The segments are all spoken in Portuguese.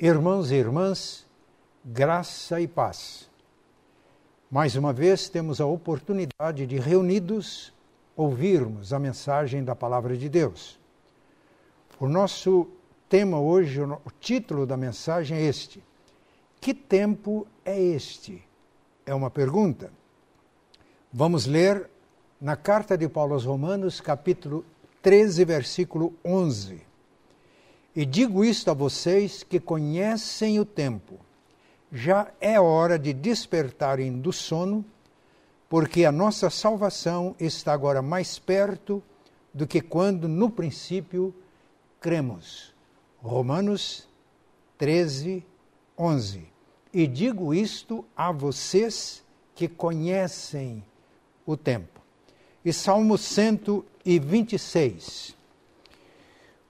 Irmãos e irmãs, graça e paz. Mais uma vez temos a oportunidade de, reunidos, ouvirmos a mensagem da Palavra de Deus. O nosso tema hoje, o título da mensagem é este: Que tempo é este? É uma pergunta. Vamos ler na carta de Paulo aos Romanos, capítulo 13, versículo 11. E digo isto a vocês que conhecem o tempo. Já é hora de despertarem do sono, porque a nossa salvação está agora mais perto do que quando no princípio cremos. Romanos 13, 11. E digo isto a vocês que conhecem o tempo. E Salmo 126.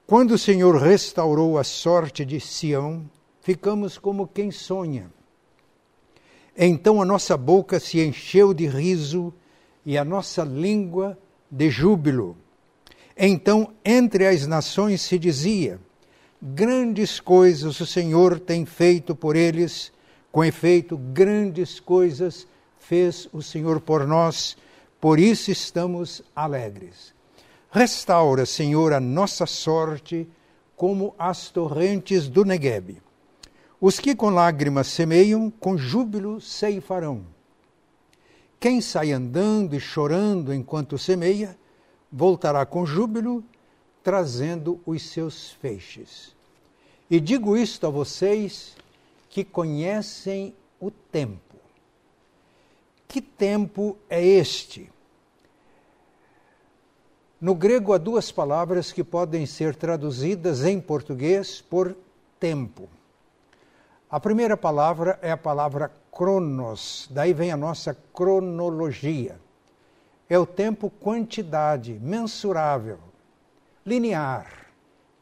Quando o Senhor restaurou a sorte de Sião, ficamos como quem sonha. Então a nossa boca se encheu de riso e a nossa língua de júbilo. Então, entre as nações se dizia: Grandes coisas o Senhor tem feito por eles, com efeito, grandes coisas fez o Senhor por nós, por isso estamos alegres. Restaura, Senhor, a nossa sorte como as torrentes do Negueb. Os que com lágrimas semeiam, com júbilo ceifarão. Quem sai andando e chorando enquanto semeia, voltará com júbilo, trazendo os seus feixes. E digo isto a vocês que conhecem o tempo. Que tempo é este? No grego há duas palavras que podem ser traduzidas em português por tempo. A primeira palavra é a palavra cronos, daí vem a nossa cronologia. É o tempo quantidade, mensurável, linear,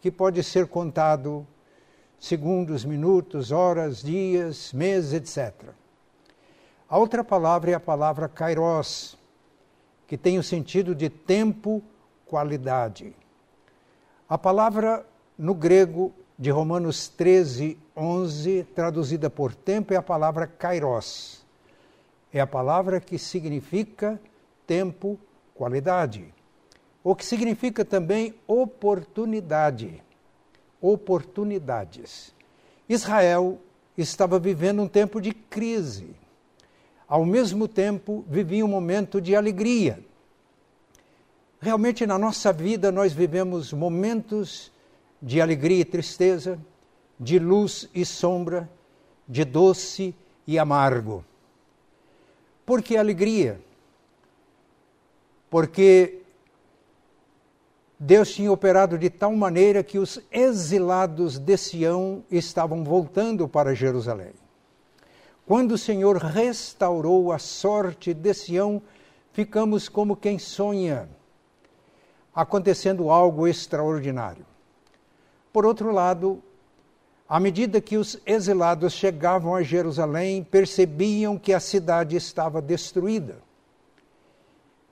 que pode ser contado segundos, minutos, horas, dias, meses, etc. A outra palavra é a palavra kairos, que tem o sentido de tempo qualidade. A palavra no grego de Romanos 13, 11, traduzida por tempo, é a palavra kairos. É a palavra que significa tempo, qualidade. O que significa também oportunidade. Oportunidades. Israel estava vivendo um tempo de crise. Ao mesmo tempo, vivia um momento de alegria Realmente na nossa vida nós vivemos momentos de alegria e tristeza, de luz e sombra, de doce e amargo. Por que alegria? Porque Deus tinha operado de tal maneira que os exilados de Sião estavam voltando para Jerusalém. Quando o Senhor restaurou a sorte de Sião, ficamos como quem sonha acontecendo algo extraordinário. Por outro lado, à medida que os exilados chegavam a Jerusalém, percebiam que a cidade estava destruída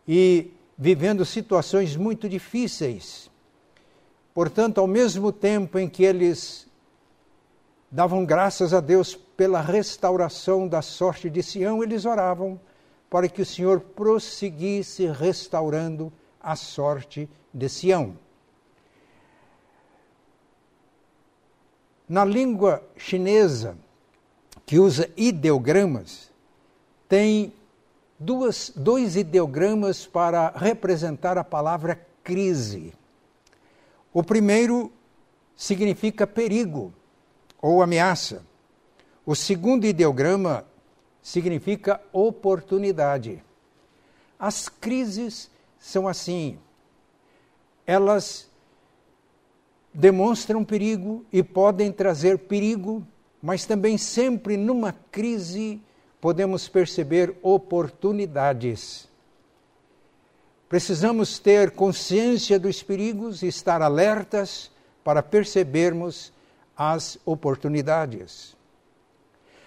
e vivendo situações muito difíceis. Portanto, ao mesmo tempo em que eles davam graças a Deus pela restauração da sorte de Sião, eles oravam para que o Senhor prosseguisse restaurando a sorte de Sião. Na língua chinesa, que usa ideogramas, tem duas, dois ideogramas para representar a palavra crise. O primeiro significa perigo ou ameaça. O segundo ideograma significa oportunidade. As crises são assim. Elas demonstram perigo e podem trazer perigo, mas também sempre numa crise podemos perceber oportunidades. Precisamos ter consciência dos perigos e estar alertas para percebermos as oportunidades.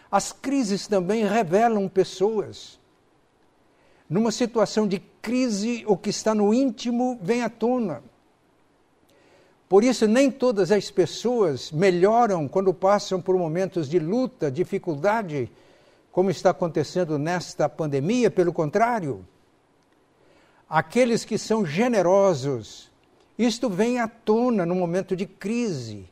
As crises também revelam pessoas. Numa situação de crise, o que está no íntimo vem à tona. Por isso, nem todas as pessoas melhoram quando passam por momentos de luta, dificuldade, como está acontecendo nesta pandemia, pelo contrário. Aqueles que são generosos, isto vem à tona no momento de crise.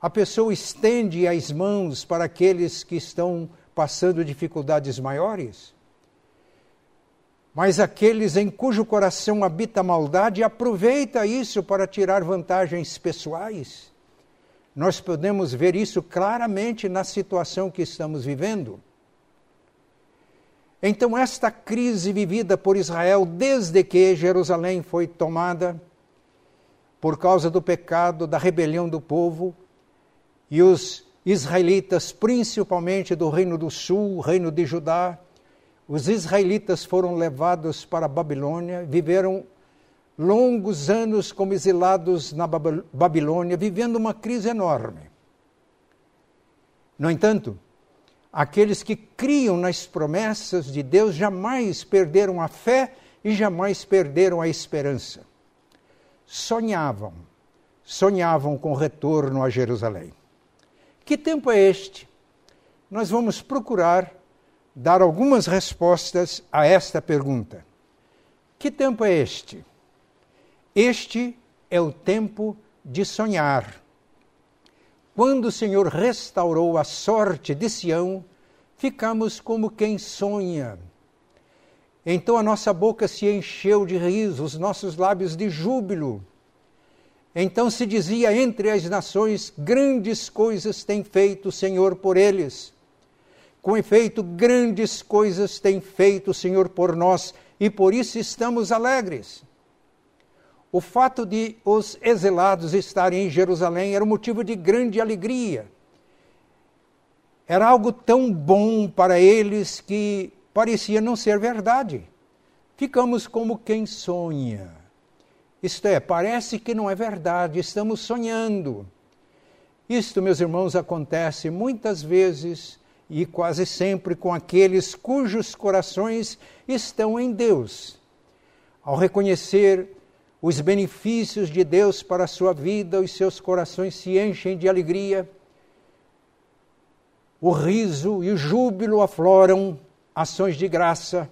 A pessoa estende as mãos para aqueles que estão passando dificuldades maiores. Mas aqueles em cujo coração habita a maldade aproveita isso para tirar vantagens pessoais. Nós podemos ver isso claramente na situação que estamos vivendo. Então, esta crise vivida por Israel desde que Jerusalém foi tomada, por causa do pecado, da rebelião do povo, e os israelitas, principalmente do Reino do Sul, Reino de Judá, os israelitas foram levados para a Babilônia, viveram longos anos como exilados na Babilônia, vivendo uma crise enorme. No entanto, aqueles que criam nas promessas de Deus jamais perderam a fé e jamais perderam a esperança. Sonhavam, sonhavam com o retorno a Jerusalém. Que tempo é este? Nós vamos procurar dar algumas respostas a esta pergunta. Que tempo é este? Este é o tempo de sonhar. Quando o Senhor restaurou a sorte de Sião, ficamos como quem sonha. Então a nossa boca se encheu de riso, os nossos lábios de júbilo. Então se dizia entre as nações: grandes coisas tem feito o Senhor por eles. Com efeito, grandes coisas tem feito o Senhor por nós e por isso estamos alegres. O fato de os exilados estarem em Jerusalém era um motivo de grande alegria. Era algo tão bom para eles que parecia não ser verdade. Ficamos como quem sonha. Isto é, parece que não é verdade, estamos sonhando. Isto, meus irmãos, acontece muitas vezes e quase sempre com aqueles cujos corações estão em Deus. Ao reconhecer os benefícios de Deus para a sua vida, os seus corações se enchem de alegria, o riso e o júbilo afloram ações de graça,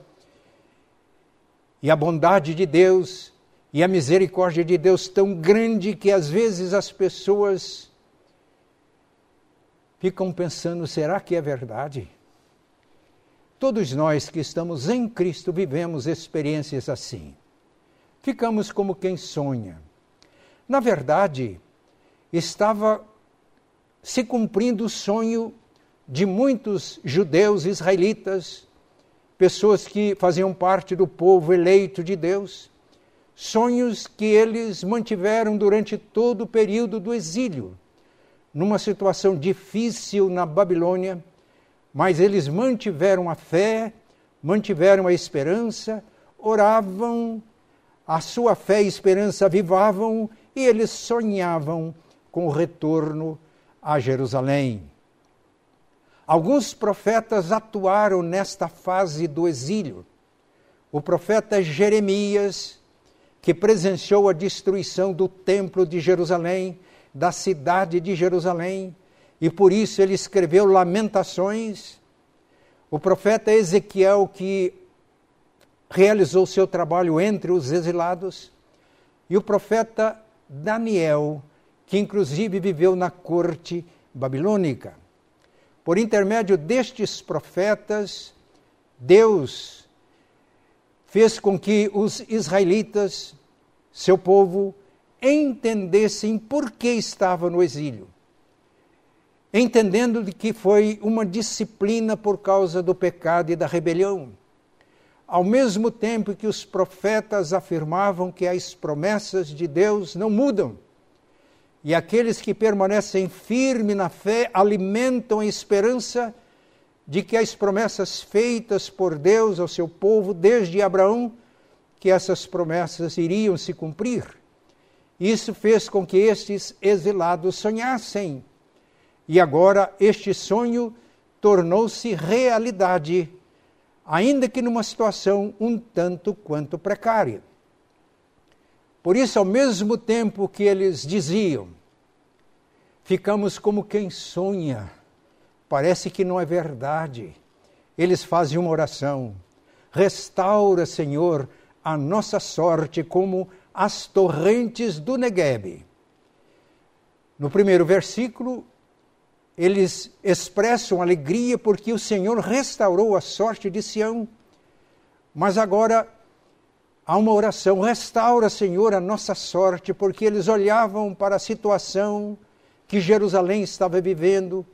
e a bondade de Deus e a misericórdia de Deus tão grande que às vezes as pessoas ficam pensando: será que é verdade? Todos nós que estamos em Cristo vivemos experiências assim. Ficamos como quem sonha. Na verdade, estava se cumprindo o sonho de muitos judeus israelitas, pessoas que faziam parte do povo eleito de Deus, sonhos que eles mantiveram durante todo o período do exílio numa situação difícil na Babilônia, mas eles mantiveram a fé, mantiveram a esperança, oravam, a sua fé e esperança avivavam e eles sonhavam com o retorno a Jerusalém. Alguns profetas atuaram nesta fase do exílio. O profeta Jeremias, que presenciou a destruição do templo de Jerusalém, da cidade de Jerusalém, e por isso ele escreveu Lamentações. O profeta Ezequiel, que realizou seu trabalho entre os exilados, e o profeta Daniel, que inclusive viveu na corte babilônica. Por intermédio destes profetas, Deus fez com que os israelitas, seu povo, entendessem por que estava no exílio. Entendendo de que foi uma disciplina por causa do pecado e da rebelião. Ao mesmo tempo que os profetas afirmavam que as promessas de Deus não mudam, e aqueles que permanecem firmes na fé alimentam a esperança de que as promessas feitas por Deus ao seu povo desde Abraão, que essas promessas iriam se cumprir. Isso fez com que estes exilados sonhassem. E agora este sonho tornou-se realidade, ainda que numa situação um tanto quanto precária. Por isso, ao mesmo tempo que eles diziam, ficamos como quem sonha, parece que não é verdade. Eles fazem uma oração: restaura, Senhor, a nossa sorte como as torrentes do Negueb. No primeiro versículo, eles expressam alegria porque o Senhor restaurou a sorte de Sião. Mas agora há uma oração: restaura, Senhor, a nossa sorte, porque eles olhavam para a situação que Jerusalém estava vivendo,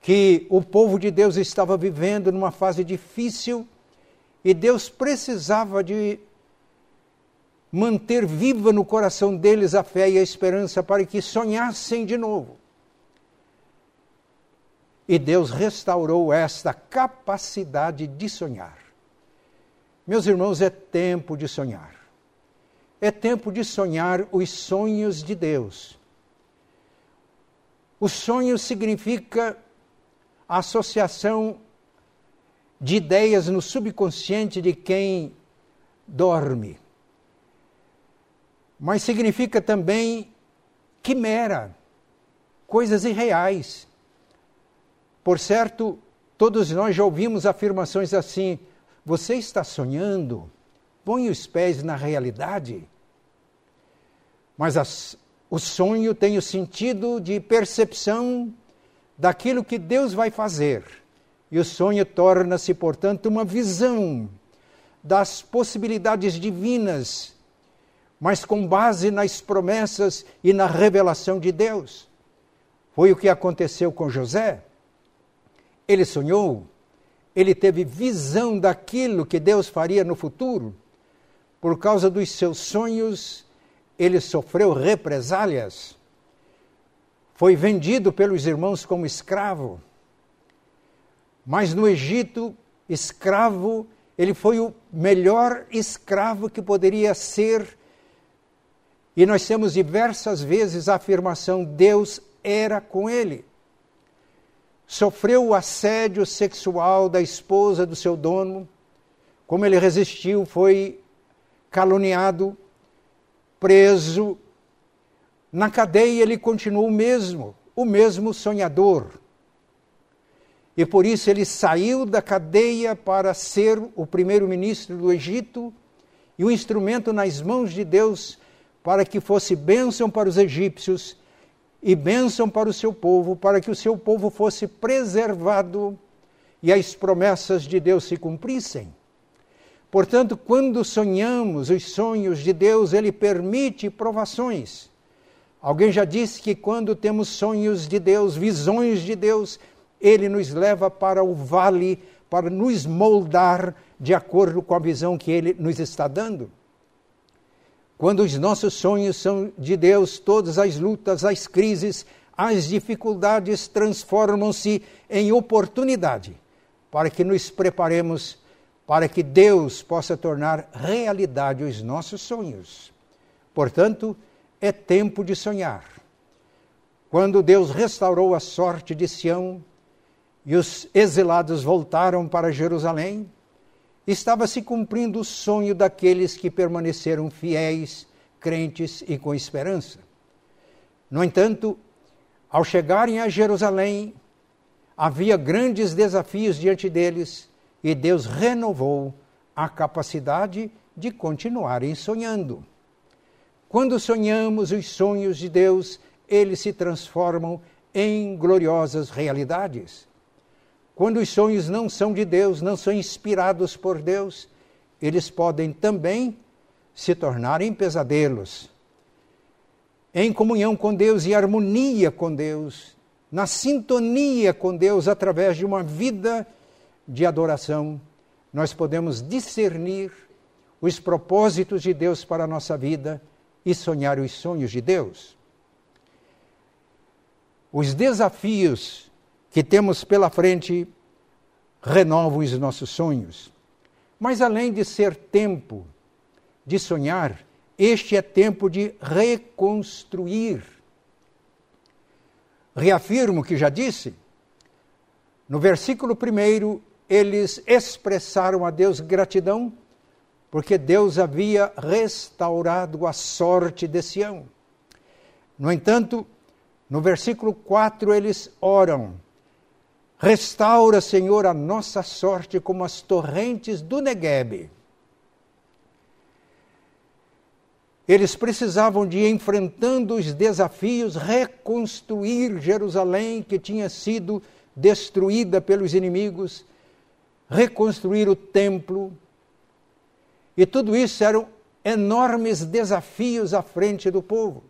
que o povo de Deus estava vivendo numa fase difícil e Deus precisava de manter viva no coração deles a fé e a esperança para que sonhassem de novo. E Deus restaurou esta capacidade de sonhar. Meus irmãos, é tempo de sonhar. É tempo de sonhar os sonhos de Deus. O sonho significa a associação de ideias no subconsciente de quem dorme. Mas significa também quimera, coisas irreais. Por certo, todos nós já ouvimos afirmações assim: você está sonhando? Põe os pés na realidade. Mas as, o sonho tem o sentido de percepção daquilo que Deus vai fazer. E o sonho torna-se, portanto, uma visão das possibilidades divinas, mas com base nas promessas e na revelação de Deus. Foi o que aconteceu com José. Ele sonhou, ele teve visão daquilo que Deus faria no futuro. Por causa dos seus sonhos, ele sofreu represálias. Foi vendido pelos irmãos como escravo. Mas no Egito, escravo, ele foi o melhor escravo que poderia ser. E nós temos diversas vezes a afirmação: Deus era com ele sofreu o assédio sexual da esposa do seu dono, como ele resistiu, foi caluniado, preso. Na cadeia ele continuou o mesmo, o mesmo sonhador. E por isso ele saiu da cadeia para ser o primeiro-ministro do Egito e o instrumento nas mãos de Deus para que fosse bênção para os egípcios e bênção para o seu povo, para que o seu povo fosse preservado e as promessas de Deus se cumprissem. Portanto, quando sonhamos os sonhos de Deus, Ele permite provações. Alguém já disse que quando temos sonhos de Deus, visões de Deus, Ele nos leva para o vale para nos moldar de acordo com a visão que Ele nos está dando. Quando os nossos sonhos são de Deus, todas as lutas, as crises, as dificuldades transformam-se em oportunidade para que nos preparemos para que Deus possa tornar realidade os nossos sonhos. Portanto, é tempo de sonhar. Quando Deus restaurou a sorte de Sião e os exilados voltaram para Jerusalém, estava se cumprindo o sonho daqueles que permaneceram fiéis, crentes e com esperança. No entanto, ao chegarem a Jerusalém, havia grandes desafios diante deles e Deus renovou a capacidade de continuarem sonhando. Quando sonhamos os sonhos de Deus, eles se transformam em gloriosas realidades. Quando os sonhos não são de Deus, não são inspirados por Deus, eles podem também se tornarem pesadelos. Em comunhão com Deus e harmonia com Deus, na sintonia com Deus através de uma vida de adoração, nós podemos discernir os propósitos de Deus para a nossa vida e sonhar os sonhos de Deus. Os desafios que temos pela frente renovam os nossos sonhos. Mas além de ser tempo de sonhar, este é tempo de reconstruir. Reafirmo que já disse, no versículo primeiro, eles expressaram a Deus gratidão porque Deus havia restaurado a sorte de Sião. No entanto, no versículo 4 eles oram: Restaura, Senhor, a nossa sorte como as torrentes do Neguebe. Eles precisavam de, enfrentando os desafios, reconstruir Jerusalém, que tinha sido destruída pelos inimigos, reconstruir o templo. E tudo isso eram enormes desafios à frente do povo.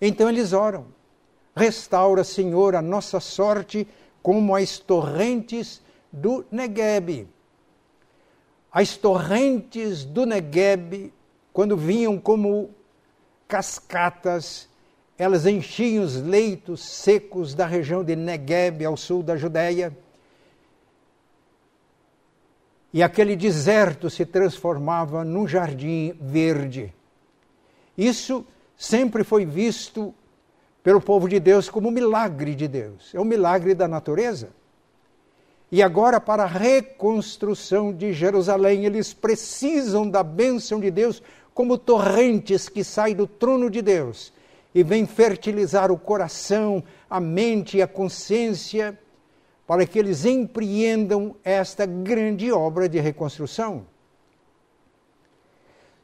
Então eles oram: Restaura, Senhor, a nossa sorte como as torrentes do Negueb. As torrentes do Negueb quando vinham como cascatas, elas enchiam os leitos secos da região de Negueb, ao sul da Judéia. E aquele deserto se transformava num jardim verde. Isso sempre foi visto pelo povo de Deus como milagre de Deus. É um milagre da natureza. E agora, para a reconstrução de Jerusalém, eles precisam da bênção de Deus como torrentes que saem do trono de Deus e vêm fertilizar o coração, a mente e a consciência para que eles empreendam esta grande obra de reconstrução.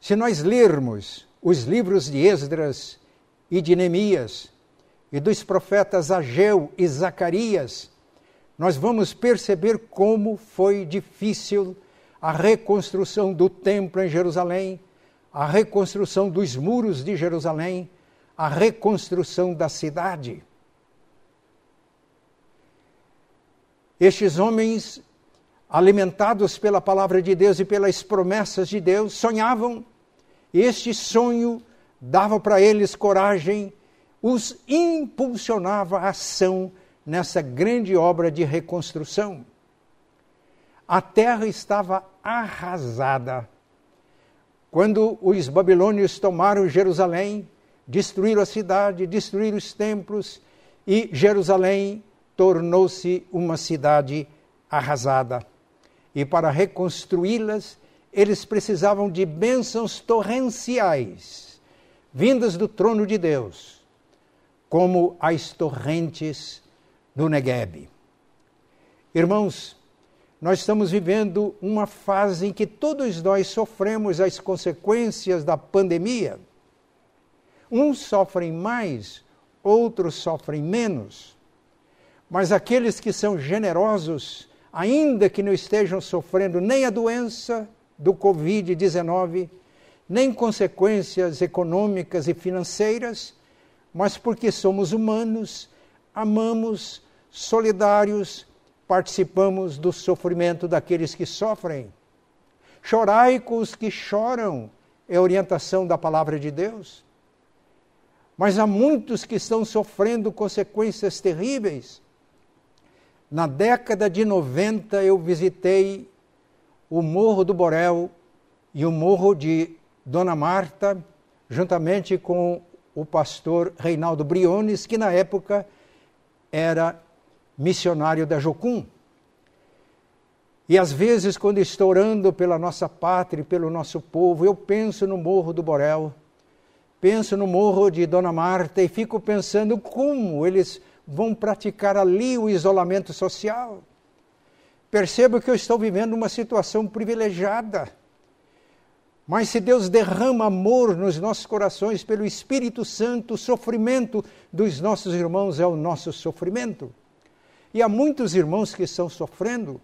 Se nós lermos os livros de Esdras e de Neemias e dos profetas Ageu e Zacarias, nós vamos perceber como foi difícil a reconstrução do templo em Jerusalém, a reconstrução dos muros de Jerusalém, a reconstrução da cidade. Estes homens, alimentados pela palavra de Deus e pelas promessas de Deus, sonhavam. Este sonho dava para eles coragem, os impulsionava a ação nessa grande obra de reconstrução. A terra estava arrasada quando os babilônios tomaram Jerusalém, destruíram a cidade, destruíram os templos e Jerusalém tornou-se uma cidade arrasada. E para reconstruí-las, eles precisavam de bênçãos torrenciais, vindas do trono de Deus, como as torrentes do Negueb. Irmãos, nós estamos vivendo uma fase em que todos nós sofremos as consequências da pandemia. Uns sofrem mais, outros sofrem menos. Mas aqueles que são generosos, ainda que não estejam sofrendo nem a doença do Covid-19, nem consequências econômicas e financeiras, mas porque somos humanos, amamos, solidários, participamos do sofrimento daqueles que sofrem. Chorai com os que choram, é a orientação da palavra de Deus. Mas há muitos que estão sofrendo consequências terríveis. Na década de 90, eu visitei o Morro do Borel e o Morro de Dona Marta, juntamente com o pastor Reinaldo Briones, que na época era missionário da Jocum. E às vezes, quando estou orando pela nossa pátria, pelo nosso povo, eu penso no Morro do Borel, penso no Morro de Dona Marta e fico pensando como eles vão praticar ali o isolamento social. Percebo que eu estou vivendo uma situação privilegiada. Mas se Deus derrama amor nos nossos corações pelo Espírito Santo, o sofrimento dos nossos irmãos é o nosso sofrimento. E há muitos irmãos que estão sofrendo.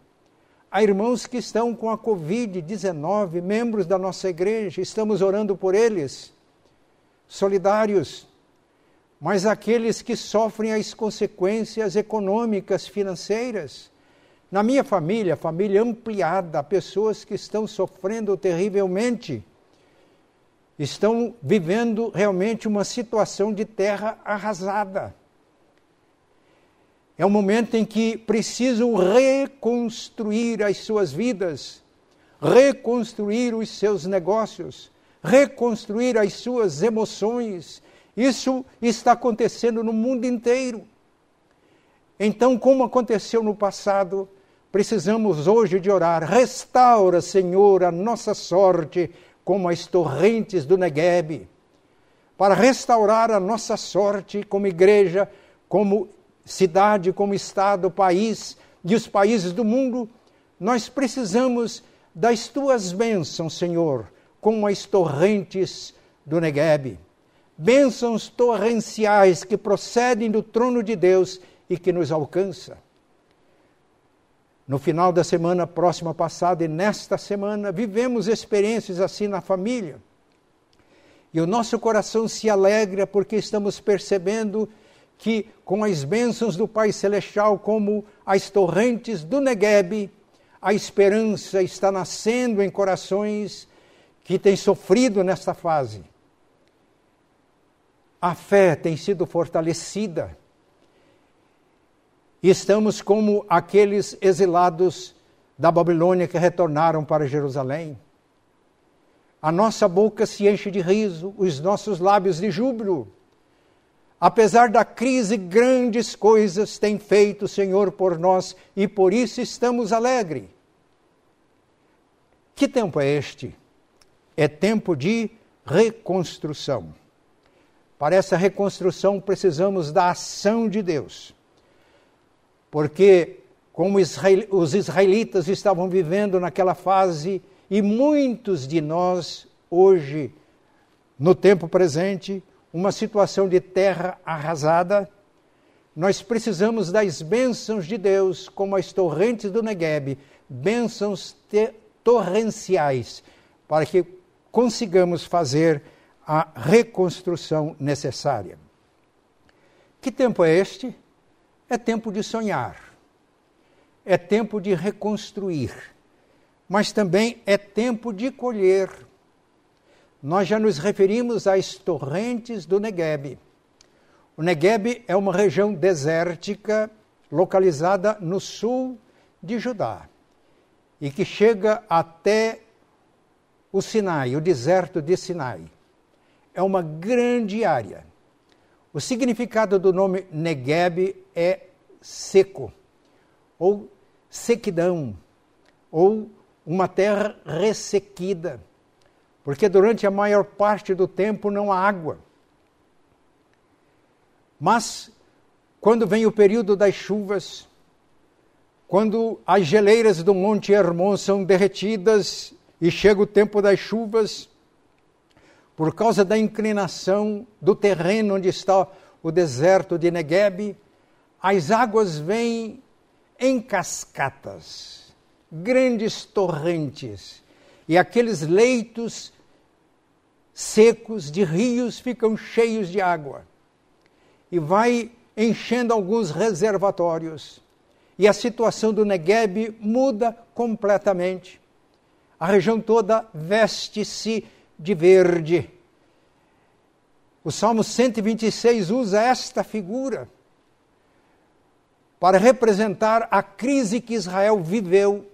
Há irmãos que estão com a Covid-19, membros da nossa igreja, estamos orando por eles, solidários. Mas aqueles que sofrem as consequências econômicas, financeiras. Na minha família, família ampliada, pessoas que estão sofrendo terrivelmente, estão vivendo realmente uma situação de terra arrasada é um momento em que precisam reconstruir as suas vidas, reconstruir os seus negócios, reconstruir as suas emoções. Isso está acontecendo no mundo inteiro. Então, como aconteceu no passado, precisamos hoje de orar. Restaura, Senhor, a nossa sorte como as torrentes do Negueb. Para restaurar a nossa sorte como igreja, como cidade, como estado, país e os países do mundo, nós precisamos das tuas bênçãos, Senhor, como as torrentes do Negueb. Bênçãos torrenciais que procedem do trono de Deus e que nos alcança. No final da semana próxima passada e nesta semana, vivemos experiências assim na família. E o nosso coração se alegra porque estamos percebendo que, com as bênçãos do Pai Celestial, como as torrentes do Negueb, a esperança está nascendo em corações que têm sofrido nesta fase. A fé tem sido fortalecida e estamos como aqueles exilados da Babilônia que retornaram para Jerusalém. A nossa boca se enche de riso, os nossos lábios de júbilo. Apesar da crise, grandes coisas tem feito o Senhor por nós e por isso estamos alegres. Que tempo é este? É tempo de reconstrução. Para essa reconstrução precisamos da ação de Deus porque como os israelitas estavam vivendo naquela fase, e muitos de nós hoje, no tempo presente, uma situação de terra arrasada, nós precisamos das bênçãos de Deus, como as torrentes do Negueb, bênçãos torrenciais, para que consigamos fazer a reconstrução necessária. Que tempo é este? É tempo de sonhar, é tempo de reconstruir, mas também é tempo de colher. Nós já nos referimos às torrentes do Negueb. O Negueb é uma região desértica localizada no sul de Judá e que chega até o Sinai, o deserto de Sinai. É uma grande área o significado do nome Negueb é seco, ou sequidão, ou uma terra ressequida, porque durante a maior parte do tempo não há água. Mas, quando vem o período das chuvas, quando as geleiras do Monte Hermon são derretidas e chega o tempo das chuvas, por causa da inclinação do terreno onde está o deserto de Negueb, as águas vêm em cascatas, grandes torrentes, e aqueles leitos secos de rios ficam cheios de água. E vai enchendo alguns reservatórios. E a situação do Negueb muda completamente. A região toda veste-se de verde. O Salmo 126 usa esta figura para representar a crise que Israel viveu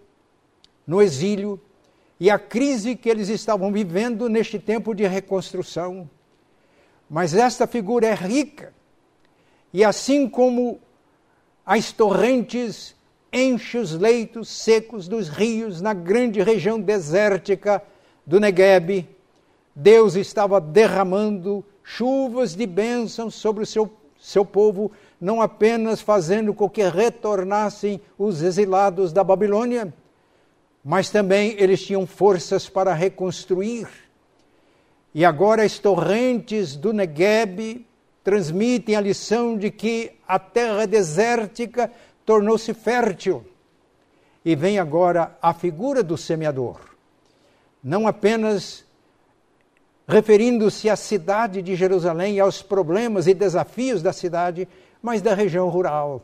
no exílio e a crise que eles estavam vivendo neste tempo de reconstrução. Mas esta figura é rica, e assim como as torrentes enchem os leitos secos dos rios na grande região desértica do Negueb, Deus estava derramando chuvas de bênçãos sobre o seu, seu povo, não apenas fazendo com que retornassem os exilados da Babilônia, mas também eles tinham forças para reconstruir. E agora as torrentes do Negueb transmitem a lição de que a terra desértica tornou-se fértil. E vem agora a figura do semeador. Não apenas referindo-se à cidade de Jerusalém e aos problemas e desafios da cidade, mas da região rural,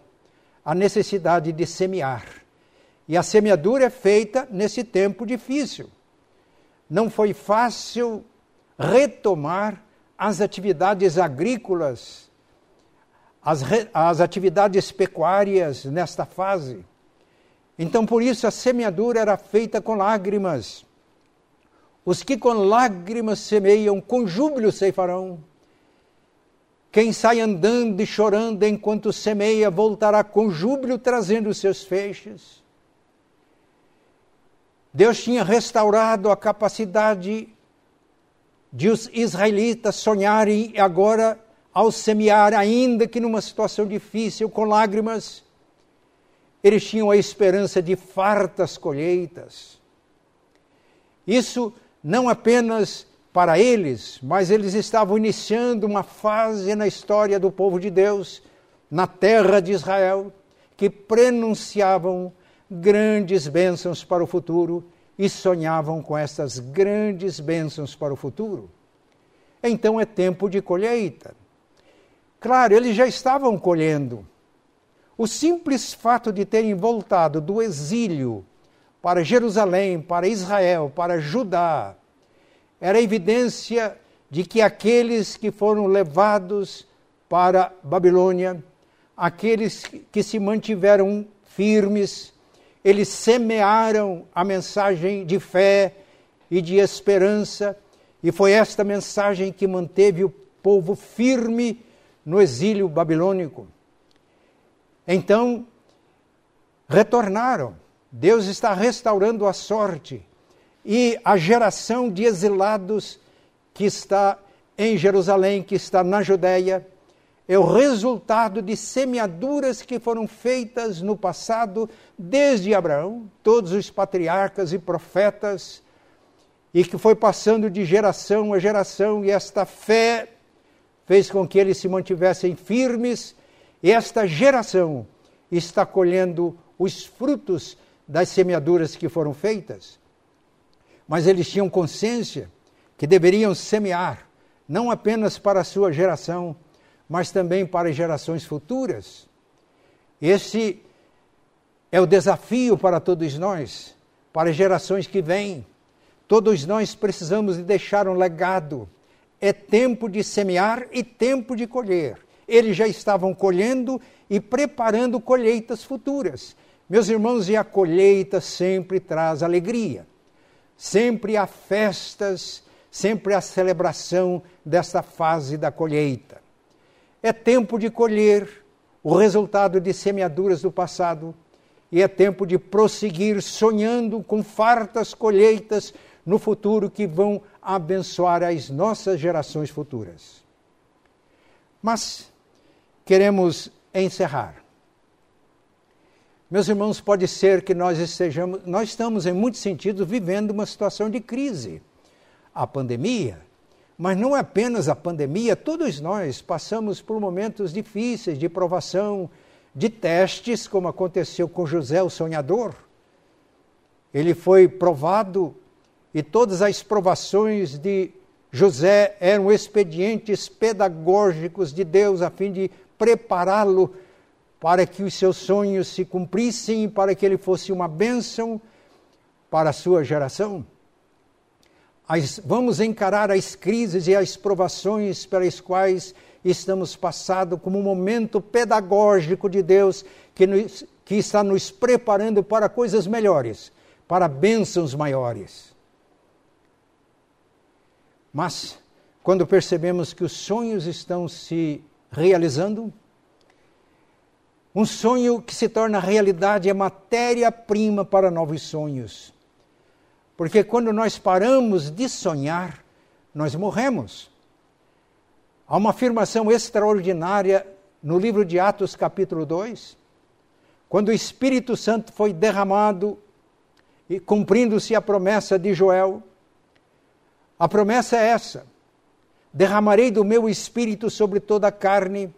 a necessidade de semear. E a semeadura é feita nesse tempo difícil. Não foi fácil retomar as atividades agrícolas, as, as atividades pecuárias nesta fase. Então, por isso, a semeadura era feita com lágrimas os que com lágrimas semeiam, com júbilo ceifarão. Quem sai andando e chorando enquanto semeia, voltará com júbilo trazendo os seus feixes. Deus tinha restaurado a capacidade de os israelitas sonharem e agora, ao semear, ainda que numa situação difícil, com lágrimas, eles tinham a esperança de fartas colheitas. Isso não apenas para eles, mas eles estavam iniciando uma fase na história do povo de Deus, na terra de Israel, que prenunciavam grandes bênçãos para o futuro e sonhavam com essas grandes bênçãos para o futuro. Então é tempo de colheita. Claro, eles já estavam colhendo. O simples fato de terem voltado do exílio para Jerusalém, para Israel, para Judá, era evidência de que aqueles que foram levados para Babilônia, aqueles que se mantiveram firmes, eles semearam a mensagem de fé e de esperança, e foi esta mensagem que manteve o povo firme no exílio babilônico. Então, retornaram. Deus está restaurando a sorte e a geração de exilados que está em Jerusalém, que está na Judéia, é o resultado de semeaduras que foram feitas no passado, desde Abraão, todos os patriarcas e profetas, e que foi passando de geração a geração, e esta fé fez com que eles se mantivessem firmes, e esta geração está colhendo os frutos das semeaduras que foram feitas. Mas eles tinham consciência que deveriam semear, não apenas para a sua geração, mas também para gerações futuras. Esse é o desafio para todos nós, para gerações que vêm. Todos nós precisamos de deixar um legado. É tempo de semear e tempo de colher. Eles já estavam colhendo e preparando colheitas futuras. Meus irmãos, e a colheita sempre traz alegria. Sempre há festas, sempre há celebração desta fase da colheita. É tempo de colher o resultado de semeaduras do passado e é tempo de prosseguir sonhando com fartas colheitas no futuro que vão abençoar as nossas gerações futuras. Mas queremos encerrar. Meus irmãos, pode ser que nós estejamos, nós estamos em muitos sentidos vivendo uma situação de crise. A pandemia mas não é apenas a pandemia, todos nós passamos por momentos difíceis de provação, de testes, como aconteceu com José o sonhador. Ele foi provado e todas as provações de José eram expedientes pedagógicos de Deus a fim de prepará-lo para que os seus sonhos se cumprissem, para que ele fosse uma bênção para a sua geração as, vamos encarar as crises e as provações pelas quais estamos passando como um momento pedagógico de Deus que, nos, que está nos preparando para coisas melhores, para bênçãos maiores. Mas, quando percebemos que os sonhos estão se realizando, um sonho que se torna realidade é matéria-prima para novos sonhos. Porque quando nós paramos de sonhar, nós morremos. Há uma afirmação extraordinária no livro de Atos, capítulo 2, quando o Espírito Santo foi derramado e cumprindo-se a promessa de Joel. A promessa é essa: derramarei do meu espírito sobre toda a carne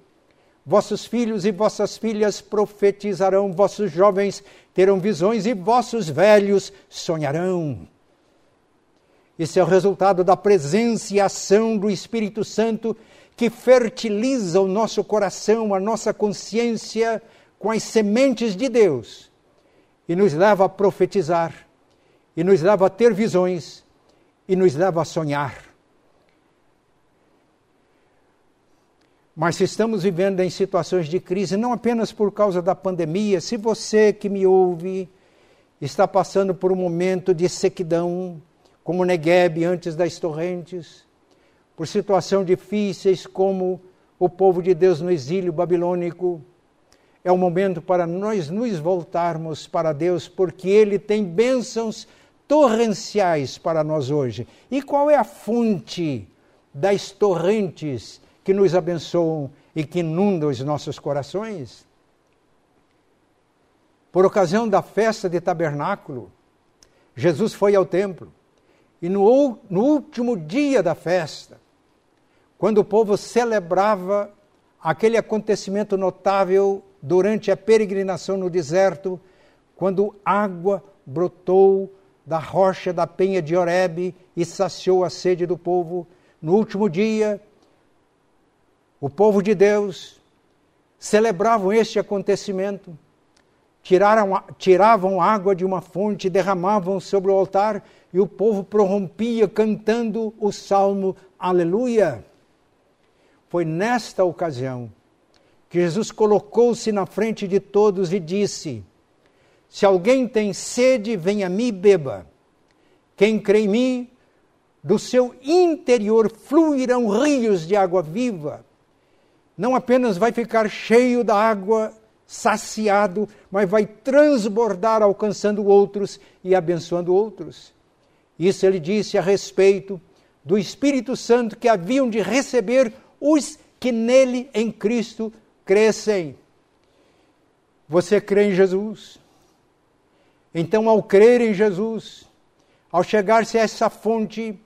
Vossos filhos e vossas filhas profetizarão, vossos jovens terão visões e vossos velhos sonharão. Esse é o resultado da presença e ação do Espírito Santo que fertiliza o nosso coração, a nossa consciência com as sementes de Deus e nos leva a profetizar, e nos leva a ter visões, e nos leva a sonhar. Mas se estamos vivendo em situações de crise, não apenas por causa da pandemia, se você que me ouve está passando por um momento de sequidão, como Negueb antes das torrentes, por situações difíceis como o povo de Deus no exílio babilônico, é o momento para nós nos voltarmos para Deus, porque Ele tem bênçãos torrenciais para nós hoje. E qual é a fonte das torrentes que nos abençoam e que inundam os nossos corações? Por ocasião da festa de tabernáculo, Jesus foi ao templo e no, no último dia da festa, quando o povo celebrava aquele acontecimento notável durante a peregrinação no deserto, quando água brotou da rocha da penha de Horebe e saciou a sede do povo. No último dia, o povo de Deus celebravam este acontecimento, tiraram, tiravam água de uma fonte, derramavam sobre o altar e o povo prorrompia cantando o salmo Aleluia. Foi nesta ocasião que Jesus colocou-se na frente de todos e disse: Se alguém tem sede, venha a mim e beba. Quem crê em mim, do seu interior fluirão rios de água viva. Não apenas vai ficar cheio da água, saciado, mas vai transbordar, alcançando outros e abençoando outros. Isso ele disse a respeito do Espírito Santo que haviam de receber os que nele, em Cristo, crescem. Você crê em Jesus? Então, ao crer em Jesus, ao chegar-se a essa fonte,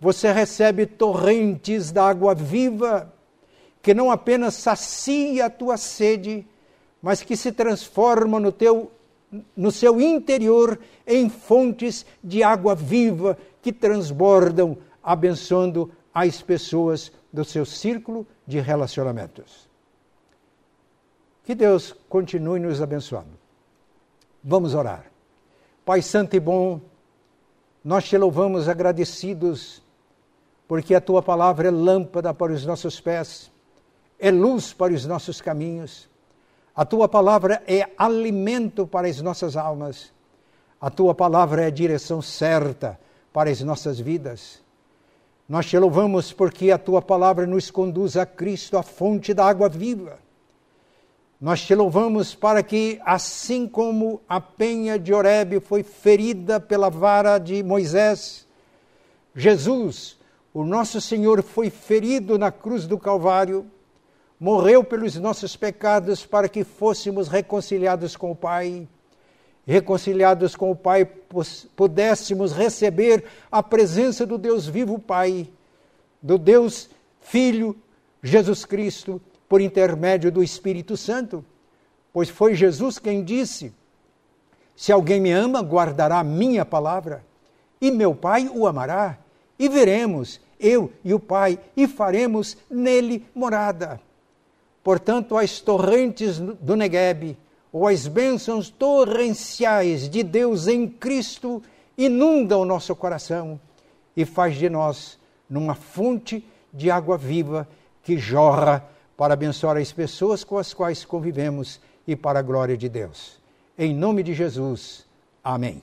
você recebe torrentes da água viva, que não apenas sacia a tua sede, mas que se transforma no teu no seu interior em fontes de água viva que transbordam, abençoando as pessoas do seu círculo de relacionamentos. Que Deus continue nos abençoando. Vamos orar. Pai Santo e Bom, nós te louvamos agradecidos, porque a tua palavra é lâmpada para os nossos pés, é luz para os nossos caminhos. A tua palavra é alimento para as nossas almas. A tua palavra é a direção certa para as nossas vidas. Nós te louvamos porque a tua palavra nos conduz a Cristo, a fonte da água viva. Nós te louvamos para que, assim como a penha de Horebe foi ferida pela vara de Moisés, Jesus, o nosso Senhor, foi ferido na cruz do Calvário, morreu pelos nossos pecados para que fôssemos reconciliados com o Pai. Reconciliados com o Pai, pudéssemos receber a presença do Deus vivo Pai, do Deus Filho Jesus Cristo, por intermédio do Espírito Santo, pois foi Jesus quem disse: Se alguém me ama, guardará minha palavra, e meu Pai o amará, e veremos, eu e o Pai, e faremos nele morada. Portanto, as torrentes do Negueb, ou as bênçãos torrenciais de Deus em Cristo, inundam o nosso coração e faz de nós numa fonte de água viva que jorra para abençoar as pessoas com as quais convivemos e para a glória de Deus. Em nome de Jesus. Amém.